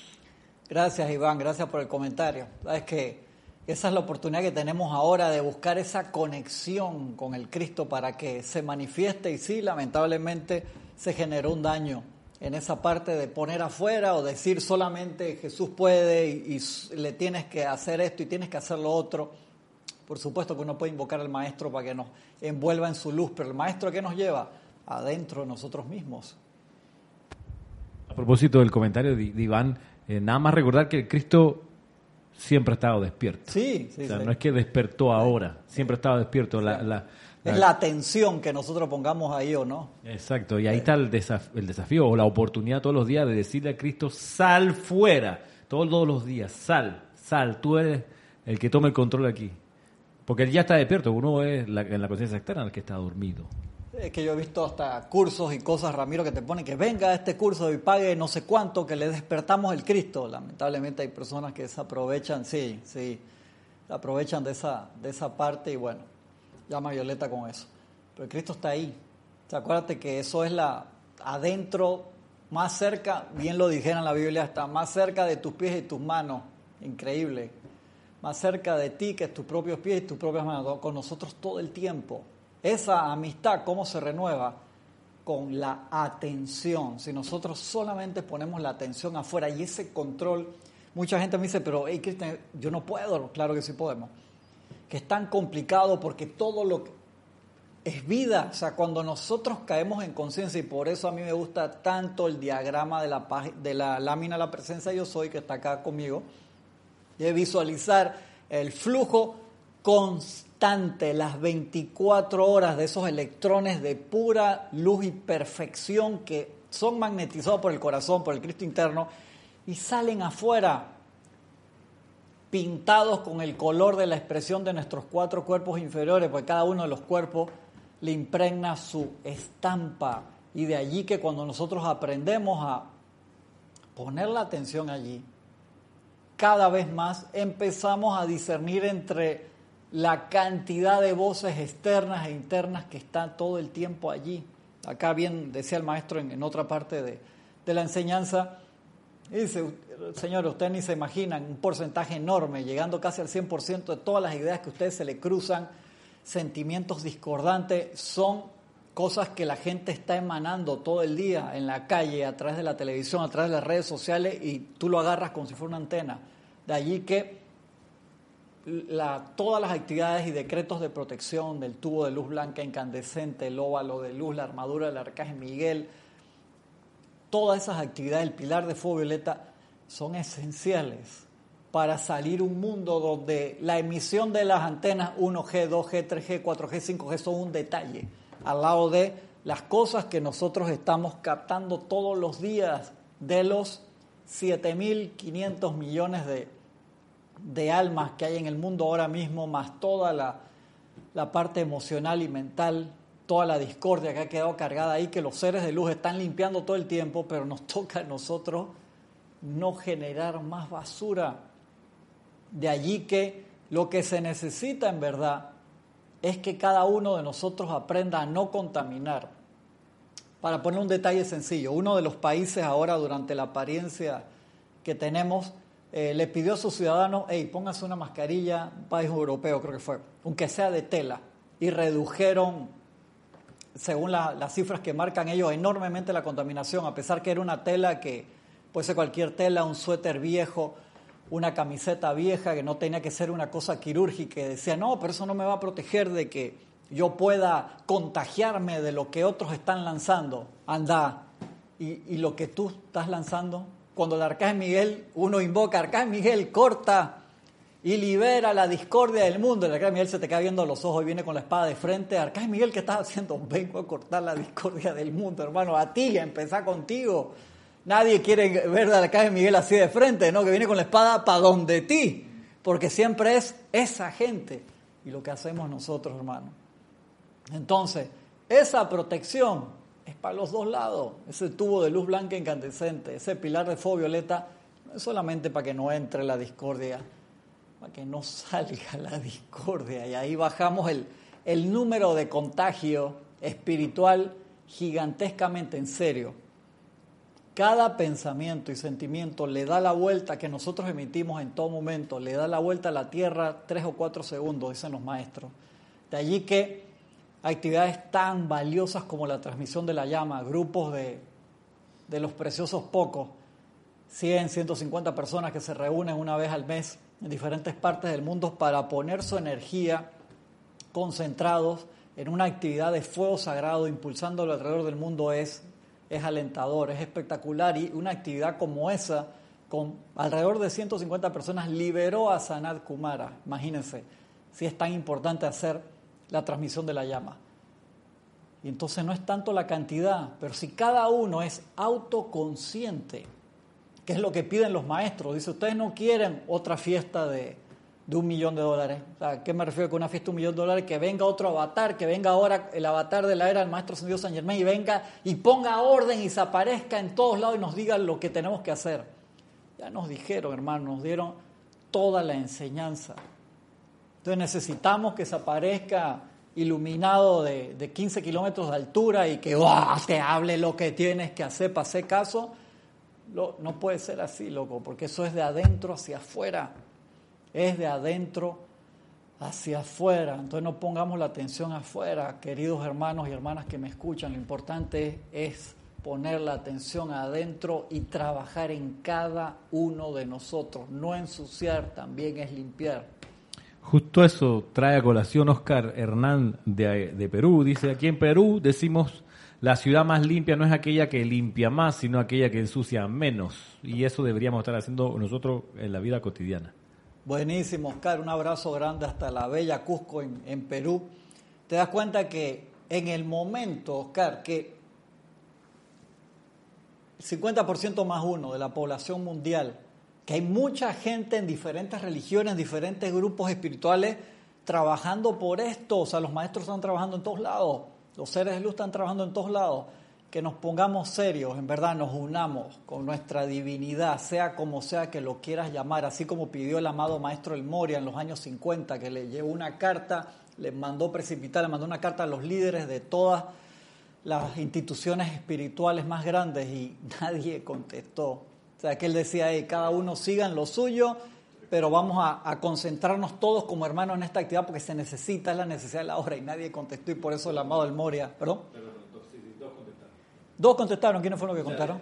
Gracias Iván, gracias por el comentario. Sabes que esa es la oportunidad que tenemos ahora de buscar esa conexión con el Cristo para que se manifieste y sí, lamentablemente se generó un daño en esa parte de poner afuera o decir solamente Jesús puede y, le tienes que hacer esto y tienes que hacer lo otro. Por supuesto que uno puede invocar al maestro para que nos envuelva en su luz, pero el maestro que nos lleva adentro de nosotros mismos. A propósito del comentario de, Iván, eh, nada más recordar que Cristo siempre ha estado despierto. Sí, sí. O sea, no es que despertó ahora, siempre ha estado despierto. La, es la atención que nosotros pongamos ahí o no. Exacto, y ahí está el, el desafío o la oportunidad todos los días de decirle a Cristo, sal fuera, todos los días, sal, sal, tú eres el que toma el control aquí. Porque él ya está despierto, uno es en la conciencia externa el que está dormido. Es que yo he visto hasta cursos y cosas, Ramiro, que te ponen que venga a este curso y pague no sé cuánto, que le despertamos el Cristo. Lamentablemente hay personas que se aprovechan, sí, sí, se aprovechan de esa, de esa parte y bueno, llama Violeta con eso. Pero Cristo está ahí. ¿Te acuérdate que eso es la adentro, más cerca, bien lo dijera en la Biblia, está más cerca de tus pies y tus manos. Increíble. Más cerca de ti que tus propios pies y tus propias manos. Con nosotros todo el tiempo. Esa amistad, ¿cómo se renueva? Con la atención. Si nosotros solamente ponemos la atención afuera y ese control, mucha gente me dice, pero hey, Cristian, yo no puedo. Claro que sí podemos. Que es tan complicado porque todo lo que es vida. O sea, cuando nosotros caemos en conciencia, y por eso a mí me gusta tanto el diagrama de la, de la lámina La Presencia Yo Soy, que está acá conmigo, de visualizar el flujo constante las 24 horas de esos electrones de pura luz y perfección que son magnetizados por el corazón, por el Cristo interno, y salen afuera pintados con el color de la expresión de nuestros cuatro cuerpos inferiores, porque cada uno de los cuerpos le impregna su estampa. Y de allí que cuando nosotros aprendemos a poner la atención allí, cada vez más empezamos a discernir entre la cantidad de voces externas e internas que están todo el tiempo allí. Acá bien decía el maestro en, otra parte de, la enseñanza, dice, señor, ustedes ni se imaginan un porcentaje enorme, llegando casi al 100% de todas las ideas que a ustedes se le cruzan, sentimientos discordantes, son cosas que la gente está emanando todo el día en la calle, a través de la televisión, a través de las redes sociales, y tú lo agarras como si fuera una antena. De allí que todas las actividades y decretos de protección del tubo de luz blanca incandescente, el óvalo de luz, la armadura del arcángel Miguel, todas esas actividades, el pilar de fuego violeta, son esenciales para salir un mundo donde la emisión de las antenas 1G, 2G, 3G, 4G, 5G son un detalle, al lado de las cosas que nosotros estamos captando todos los días de los 7.500 millones de de almas que hay en el mundo ahora mismo, más toda la, parte emocional y mental, toda la discordia que ha quedado cargada ahí, que los seres de luz están limpiando todo el tiempo, pero nos toca a nosotros no generar más basura. De allí que lo que se necesita en verdad es que cada uno de nosotros aprenda a no contaminar. Para poner un detalle sencillo, uno de los países ahora durante la apariencia que tenemos eh, le pidió a sus ciudadanos, hey, póngase una mascarilla, un país europeo creo que fue, aunque sea de tela, y redujeron, según las cifras que marcan ellos, enormemente la contaminación, a pesar que era una tela que puede ser cualquier tela, un suéter viejo, una camiseta vieja, que no tenía que ser una cosa quirúrgica, y decía, no, pero eso no me va a proteger de que yo pueda contagiarme de lo que otros están lanzando. Anda, y, lo que tú estás lanzando cuando el arcángel Miguel, uno invoca, arcángel Miguel corta y libera la discordia del mundo. El arcángel Miguel se te cae viendo los ojos y viene con la espada de frente. Arcángel Miguel, ¿qué estás haciendo? Vengo a cortar la discordia del mundo, hermano. A ti, a empezar contigo. Nadie quiere ver al arcángel Miguel así de frente, ¿no? Que viene con la espada para donde ti. Porque siempre es esa gente. Y lo que hacemos nosotros, hermano. Entonces, esa protección es para los dos lados. Ese tubo de luz blanca incandescente, ese pilar de fuego violeta, no es solamente para que no entre la discordia, para que no salga la discordia. Y ahí bajamos el, el número de contagio espiritual gigantescamente en serio. Cada pensamiento y sentimiento le da la vuelta que nosotros emitimos en todo momento, le da la vuelta a la tierra tres o cuatro segundos, dicen los maestros. De allí que actividades tan valiosas como la transmisión de la llama, grupos de, de los preciosos pocos, 100, 150 personas que se reúnen una vez al mes en diferentes partes del mundo para poner su energía concentrados en una actividad de fuego sagrado, impulsándolo alrededor del mundo, es, es alentador, es espectacular. Y una actividad como esa, con alrededor de 150 personas, liberó a Sanat Kumara. Imagínense si es tan importante hacer la transmisión de la llama. Y entonces no es tanto la cantidad, pero si cada uno es autoconsciente, que es lo que piden los maestros, dice, ustedes no quieren otra fiesta de, de un millón de dólares. O ¿Qué me refiero con una fiesta de un millón de dólares? Que venga otro avatar, que venga ahora el avatar de la era del Maestro Dios San Germán y venga y ponga orden y se aparezca en todos lados y nos diga lo que tenemos que hacer. Ya nos dijeron, hermano, nos dieron toda la enseñanza. Entonces necesitamos que se aparezca iluminado de, de 15 kilómetros de altura y que te hable lo que tienes que hacer para hacer caso. no puede ser así, loco, porque eso es de adentro hacia afuera es de adentro hacia afuera. Entonces no pongamos la atención afuera, queridos hermanos y hermanas que me escuchan. Lo importante es poner la atención adentro y trabajar en cada uno de nosotros. No ensuciar, también es limpiar. Justo eso trae a colación Oscar Hernán de, de Perú. Dice, aquí en Perú decimos, la ciudad más limpia no es aquella que limpia más, sino aquella que ensucia menos. Y eso deberíamos estar haciendo nosotros en la vida cotidiana. Buenísimo, Oscar. Un abrazo grande hasta la bella Cusco en, Perú. Te das cuenta que en el momento, Oscar, que el 50% más uno de la población mundial, que hay mucha gente en diferentes religiones, en diferentes grupos espirituales, trabajando por esto. O sea, los maestros están trabajando en todos lados, los seres de luz están trabajando en todos lados que nos pongamos serios, en verdad nos unamos con nuestra divinidad, sea como sea que lo quieras llamar, así como pidió el amado maestro El Moria en los años 50, que le llevó una carta, le mandó precipitar, le mandó una carta a los líderes de todas las instituciones espirituales más grandes y nadie contestó. O sea, que él decía, cada uno siga en lo suyo, pero vamos a, a, concentrarnos todos como hermanos en esta actividad porque se necesita, es la necesidad de la hora y nadie contestó y por eso el amado El Moria, ¿perdón? Dos contestaron. ¿Quiénes fueron los que contaron?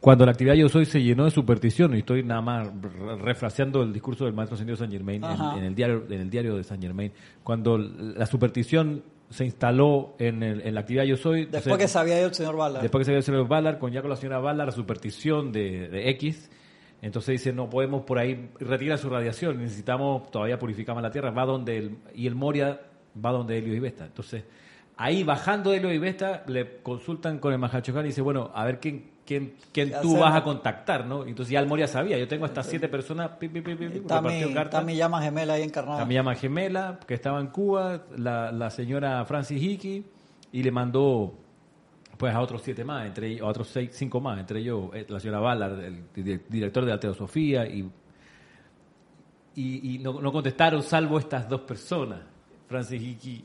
cuando... la actividad Yo Soy se llenó de superstición, y estoy nada más refraseando el discurso del maestro señor San Germain en, el diario, en el diario de San Germain, cuando la superstición se instaló en, la actividad Yo Soy. Después que se había ido el señor Ballard. Después que se había ido el señor Ballard, con ya con la señora Ballard, la superstición de, de X. Entonces dice, no podemos por ahí retirar su radiación, necesitamos todavía purificar más la Tierra, va donde el, y el Moria va donde Helio y Vesta. Entonces, ahí bajando de lo y Vesta, le consultan con el Mahachohan y dice, bueno, a ver quién, quién, quién tú vas a contactar, ¿no? Entonces ya el Moria sabía, yo tengo hasta siete personas, pi, pi, pi, está, mi, está mi llama gemela ahí encarnada. Está mi llama gemela, que estaba en Cuba, la, la señora Francis Hickey, y le mandó pues a otros siete más, entre a otros seis, cinco más, entre ellos eh, la señora Ballard, el, director de la Teosofía, y, y, y no, no, contestaron salvo estas dos personas, Francis Hickey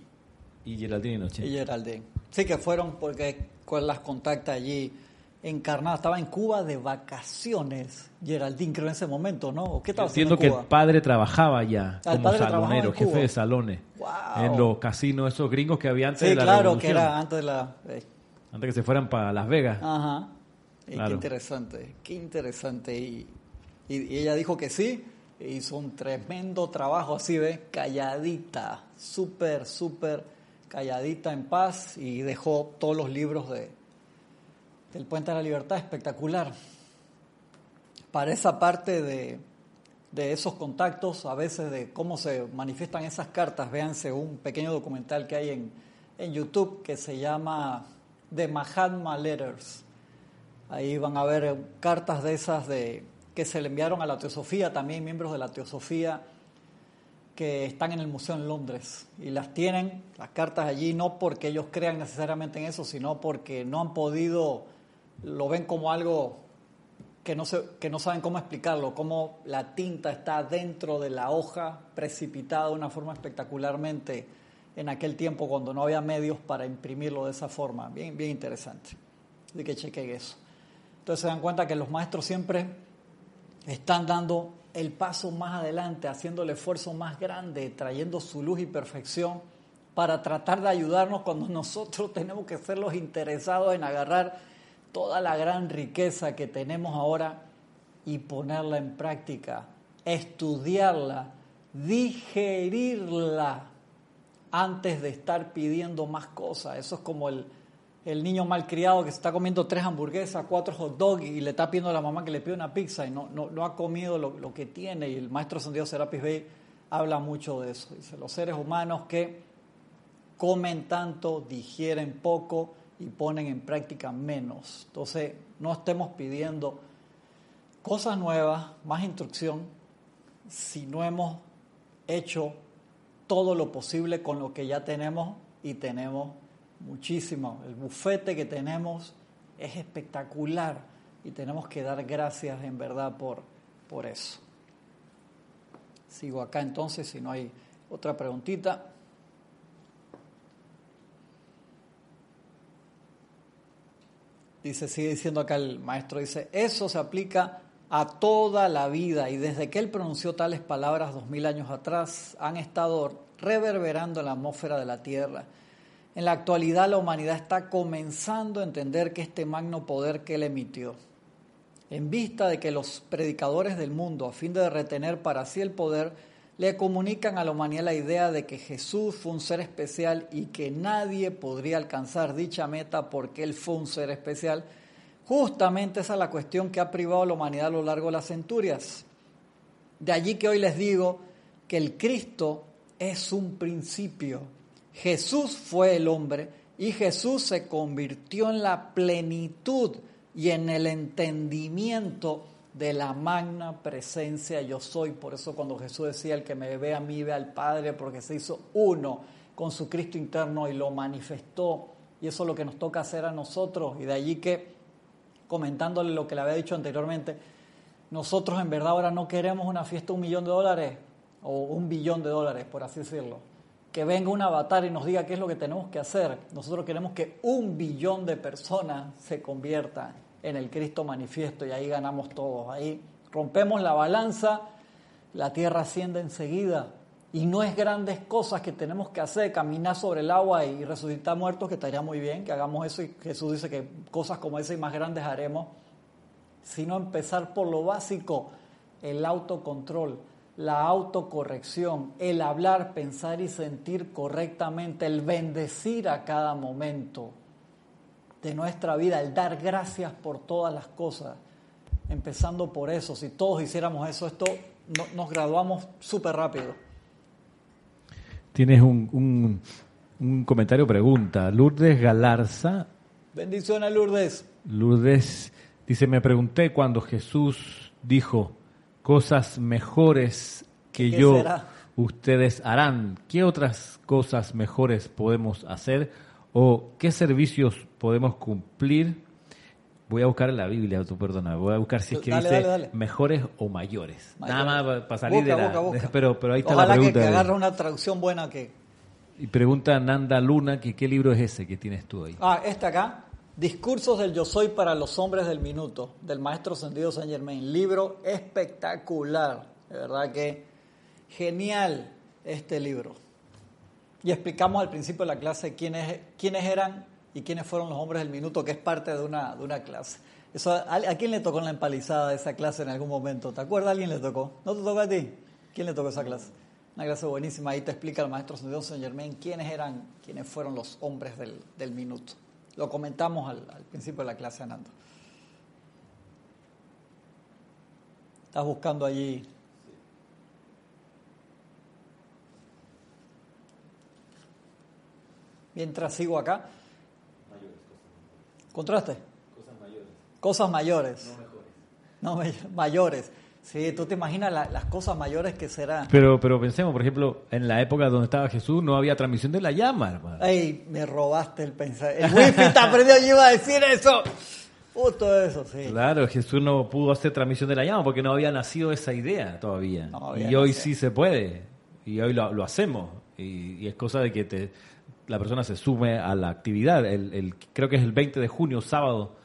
y Geraldine Noche. Y Geraldine. Sí, que fueron porque las contacta allí encarnada. Estaba en Cuba de vacaciones, Geraldine, creo en ese momento, ¿no? qué estaba Entiendo que el padre trabajaba ya ah, como salonero, jefe de salones. En los casinos, esos gringos que había antes de la claro, que era antes de la... Eh. Antes que se fueran para Las Vegas. Ajá. Qué interesante, qué interesante. Y, y, ella dijo que sí, hizo un tremendo trabajo así, ¿ves? Calladita, súper, súper calladita en paz y dejó todos los libros de, del Puente de la Libertad, espectacular. Para esa parte de, de esos contactos, a veces de cómo se manifiestan esas cartas, véanse un pequeño documental que hay en, en YouTube que se llama The Mahatma Letters. Ahí van a ver cartas de esas de, que se le enviaron a la Teosofía, también miembros de la Teosofía que están en el museo en Londres y las tienen, las cartas allí, no porque ellos crean necesariamente en eso, sino porque no han podido, lo ven como algo que no, se, que no saben cómo explicarlo, cómo la tinta está dentro de la hoja precipitada de una forma espectacularmente en aquel tiempo cuando no había medios para imprimirlo de esa forma. Bien, bien interesante. Así que chequen eso. Entonces se dan cuenta que los maestros siempre están dando el paso más adelante, haciendo el esfuerzo más grande, trayendo su luz y perfección para tratar de ayudarnos cuando nosotros tenemos que ser los interesados en agarrar toda la gran riqueza que tenemos ahora y ponerla en práctica, estudiarla, digerirla antes de estar pidiendo más cosas. Eso es como el, el niño malcriado que se está comiendo tres hamburguesas, cuatro hot dogs y le está pidiendo a la mamá que le pida una pizza y no, no, ha comido lo, que tiene. Y el maestro Santiago Serapis Bey habla mucho de eso. Dice, los seres humanos que comen tanto, digieren poco y ponen en práctica menos. Entonces, no estemos pidiendo cosas nuevas, más instrucción, si no hemos hecho todo lo posible con lo que ya tenemos y tenemos muchísimo. El bufete que tenemos es espectacular y tenemos que dar gracias en verdad por, por eso. Sigo acá entonces, si no hay otra preguntita. Dice, sigue diciendo acá el maestro, dice, eso se aplica a toda la vida y desde que él pronunció tales palabras dos mil años atrás han estado reverberando en la atmósfera de la Tierra en la actualidad la humanidad está comenzando a entender que este magno poder que él emitió, en vista de que los predicadores del mundo, a fin de retener para sí el poder, le comunican a la humanidad la idea de que Jesús fue un ser especial y que nadie podría alcanzar dicha meta porque él fue un ser especial, justamente esa es la cuestión que ha privado a la humanidad a lo largo de las centurias. De allí que hoy les digo que el Cristo es un principio Jesús fue el hombre y Jesús se convirtió en la plenitud y en el entendimiento de la magna presencia yo soy. Por eso cuando Jesús decía, el que me ve a mí ve al Padre, porque se hizo uno con su Cristo interno y lo manifestó. Y eso es lo que nos toca hacer a nosotros. Y de allí que, comentándole lo que le había dicho anteriormente, nosotros en verdad ahora no queremos una fiesta de un millón de dólares o un billón de dólares, por así decirlo que venga un avatar y nos diga qué es lo que tenemos que hacer. Nosotros queremos que un billón de personas se conviertan en el Cristo manifiesto y ahí ganamos todos. Ahí rompemos la balanza, la tierra asciende enseguida. Y no es grandes cosas que tenemos que hacer, caminar sobre el agua y resucitar muertos, que estaría muy bien que hagamos eso. Y Jesús dice que cosas como esas y más grandes haremos, sino empezar por lo básico, el autocontrol la autocorrección, el hablar, pensar y sentir correctamente, el bendecir a cada momento de nuestra vida, el dar gracias por todas las cosas, empezando por eso. Si todos hiciéramos eso, esto nos graduamos súper rápido. Tienes un, un, comentario, pregunta. Lourdes Galarza. Bendiciones, Lourdes. Lourdes dice, me pregunté cuando Jesús dijo, cosas mejores que yo ustedes harán. ¿Qué otras cosas mejores podemos hacer o qué servicios podemos cumplir? Voy a buscar en la Biblia, tu perdona, voy a buscar si es que dice mejores o mayores. Nada más para salir de la... Pero, pero ahí está la pregunta. que, que agarra una traducción buena que... Y pregunta Nanda Luna que qué libro es ese que tienes tú ahí. Ah, este acá. Discursos del Yo Soy para los Hombres del Minuto, del maestro Sendido Saint Germain. Libro espectacular, de verdad que genial este libro. Y explicamos al principio de la clase quiénes, quiénes eran y quiénes fueron los hombres del minuto, que es parte de una, de una clase. ¿a, quién le tocó en la empalizada de esa clase en algún momento? ¿Te acuerdas? ¿A alguien le tocó? ¿No te tocó a ti? ¿Quién le tocó esa clase? Una clase buenísima. Ahí te explica el maestro Sendido Saint Germain quiénes eran, quiénes fueron los hombres del, del minuto. Lo comentamos al, principio de la clase, Anando. Estás buscando allí. Mientras sigo acá. ¿Contraste? Cosas mayores. Cosas mayores. No mejores. No, mayores. Sí, tú te imaginas las cosas mayores que serán. Pero, pero pensemos, por ejemplo, en la época donde estaba Jesús no había transmisión de la llama, hermano. Ay, me robaste el pensamiento. El wifi está perdido, yo iba a decir eso. Justo eso, sí. Claro, Jesús no pudo hacer transmisión de la llama porque no había nacido esa idea todavía. y hoy sí se puede. Y hoy lo, hacemos. Y, es cosa de que te, la persona se sume a la actividad. El, creo que es el 20 de junio, sábado,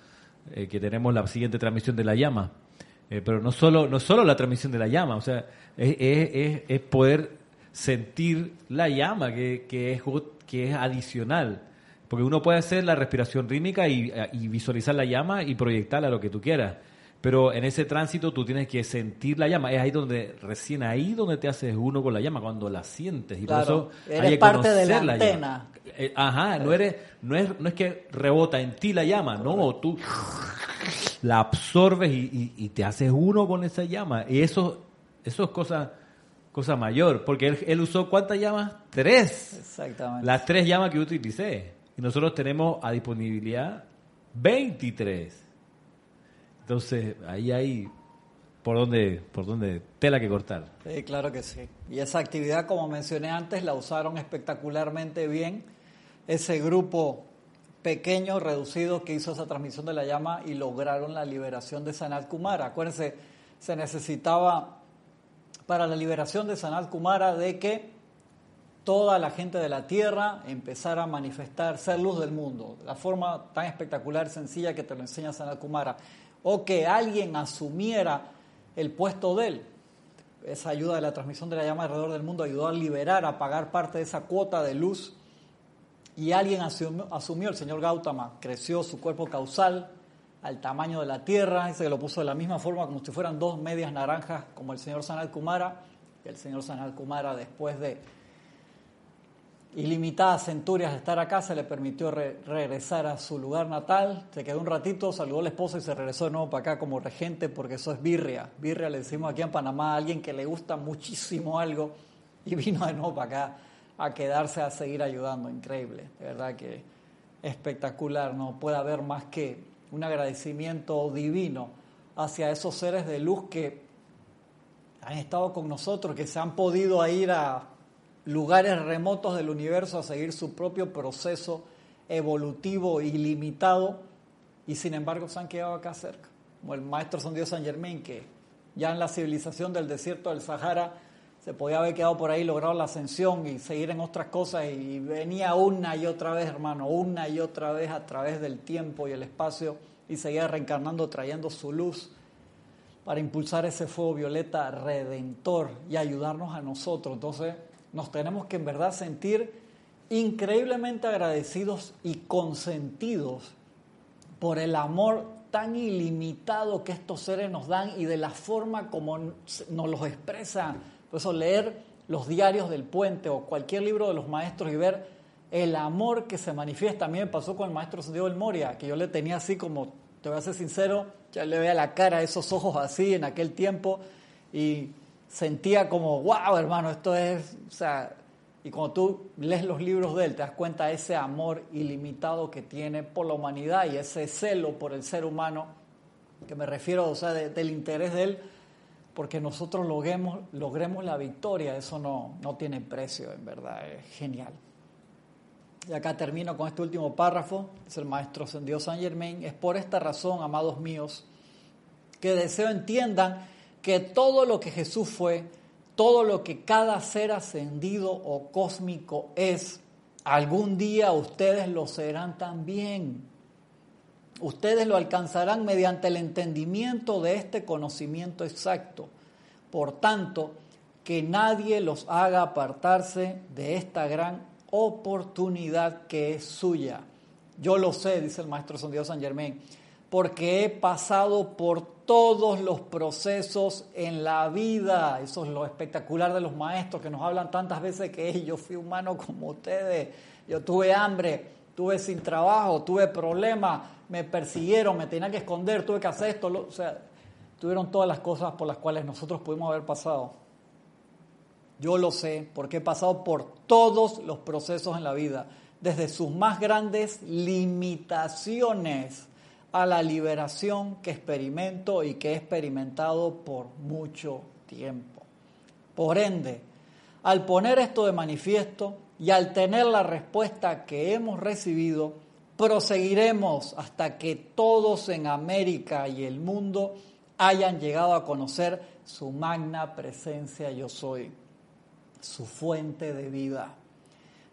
eh, que tenemos la siguiente transmisión de la llama. Eh, pero no solo, no solo la transmisión de la llama, o sea, es, poder sentir la llama, que, que, es, que es adicional. Porque uno puede hacer la respiración rítmica y, y visualizar la llama y proyectarla a lo que tú quieras. Pero en ese tránsito tú tienes que sentir la llama. Es ahí donde, recién ahí donde te haces uno con la llama, cuando la sientes. Y claro, por eso eres parte de la, antena. Eh, ajá, no, eres, no, es, no es que rebota en ti la llama, no, tú la absorbes y, te haces uno con esa llama. Y eso, eso es cosa, cosa mayor, porque él, él usó cuántas llamas? Tres. Exactamente. Las tres llamas que utilicé. Y nosotros tenemos a disponibilidad 23. Entonces, ahí hay por donde, por donde tela que cortar. Sí, claro que sí. Y esa actividad, como mencioné antes, la usaron espectacularmente bien. Ese grupo pequeño, reducido, que hizo esa transmisión de la llama y lograron la liberación de Sanat Kumara. Acuérdense, se necesitaba para la liberación de Sanat Kumara de que toda la gente de la tierra empezara a manifestar, ser luz del mundo, la forma tan espectacular, sencilla que te lo enseña Sanat Kumara o que alguien asumiera el puesto de él. Esa ayuda de la transmisión de la llama alrededor del mundo ayudó a liberar, a pagar parte de esa cuota de luz. Y alguien asumió, el señor Gautama, creció su cuerpo causal al tamaño de la tierra, ese que lo puso de la misma forma como si fueran dos medias naranjas, como el señor Sanal Kumara. Y el señor Sanal Kumara, después de ilimitadas centurias de estar acá, se le permitió regresar a su lugar natal, se quedó un ratito, saludó a la esposa y se regresó de nuevo para acá como regente porque eso es birria. Birria le decimos aquí en Panamá a alguien que le gusta muchísimo algo y vino de nuevo para acá a quedarse a seguir ayudando. Increíble, de verdad que espectacular, no puede haber más que un agradecimiento divino hacia esos seres de luz que han estado con nosotros, que se han podido ir a lugares remotos del universo a seguir su propio proceso evolutivo ilimitado y sin embargo se han quedado acá cerca, como el maestro San Dios San Germain que ya en la civilización del desierto del Sahara se podía haber quedado por ahí, logrado la ascensión y seguir en otras cosas y venía una y otra vez, hermano, una y otra vez a través del tiempo y el espacio y seguía reencarnando, trayendo su luz para impulsar ese fuego violeta redentor y ayudarnos a nosotros. Entonces, nos tenemos que en verdad sentir increíblemente agradecidos y consentidos por el amor tan ilimitado que estos seres nos dan y de la forma como nos los expresan. Por eso leer los diarios del puente o cualquier libro de los maestros y ver el amor que se manifiesta. A pasó con el maestro Santiago del Moria, que yo le tenía así como, te voy a ser sincero, ya le veía la cara, esos ojos así en aquel tiempo y sentía como, wow, hermano, esto es, o sea, y cuando tú lees los libros de él, te das cuenta de ese amor ilimitado que tiene por la humanidad y ese celo por el ser humano, que me refiero, o sea, del interés de él, porque nosotros logremos, logremos la victoria, eso no, no tiene precio, en verdad, es genial. Y acá termino con este último párrafo, es el maestro Dios San Germain, es por esta razón, amados míos, que deseo entiendan que todo lo que Jesús fue, todo lo que cada ser ascendido o cósmico es, algún día ustedes lo serán también. Ustedes lo alcanzarán mediante el entendimiento de este conocimiento exacto. Por tanto, que nadie los haga apartarse de esta gran oportunidad que es suya. Yo lo sé, dice el maestro Dios San Germain, porque he pasado por todos los procesos en la vida. Eso es lo espectacular de los maestros que nos hablan tantas veces que yo fui humano como ustedes. Yo tuve hambre, tuve sin trabajo, tuve problemas, me persiguieron, me tenía que esconder, tuve que hacer esto. o sea, tuvieron todas las cosas por las cuales nosotros pudimos haber pasado. Yo lo sé porque he pasado por todos los procesos en la vida, desde sus más grandes limitaciones a la liberación que experimento y que he experimentado por mucho tiempo. Por ende, al poner esto de manifiesto y al tener la respuesta que hemos recibido, proseguiremos hasta que todos en América y el mundo hayan llegado a conocer su magna presencia yo soy, su fuente de vida.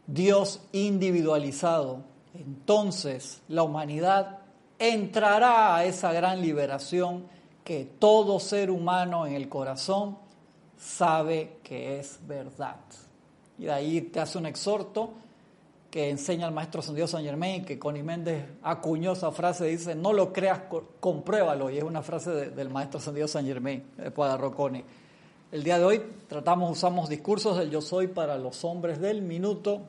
Dios individualizado. Entonces la humanidad entrará a esa gran liberación que todo ser humano en el corazón sabe que es verdad. Y de ahí te hace un exhorto que enseña el maestro San Dios San Germain, que Connie Méndez acuñó esa frase, dice, no lo creas, compruébalo, y es una frase del maestro San Dios San Germain, de Roconi. El día de hoy tratamos, usamos discursos del yo soy para los hombres del minuto,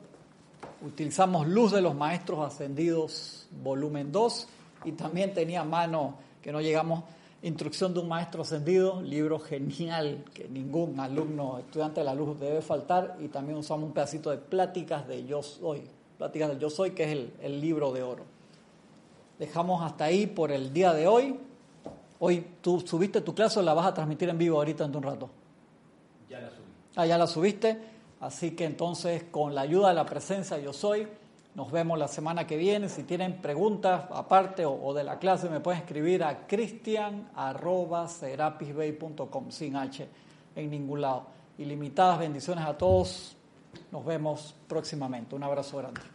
utilizamos Luz de los Maestros Ascendidos, volumen 2, y también tenía mano, que no llegamos, Instrucción de un Maestro Ascendido, libro genial que ningún alumno, estudiante de la luz debe faltar, y también usamos un pedacito de Pláticas de Yo Soy, Pláticas del Yo Soy, que es el, el libro de oro. Dejamos hasta ahí por el día de hoy. Hoy tú subiste tu clase o la vas a transmitir en vivo ahorita en un rato. Ya la subí. Ah, ya la subiste. Así que entonces, con la ayuda de la presencia Yo Soy, nos vemos la semana que viene. Si tienen preguntas aparte o, de la clase, me pueden escribir a cristian.serapisbay.com sin H en ningún lado. Ilimitadas bendiciones a todos. Nos vemos próximamente. Un abrazo grande.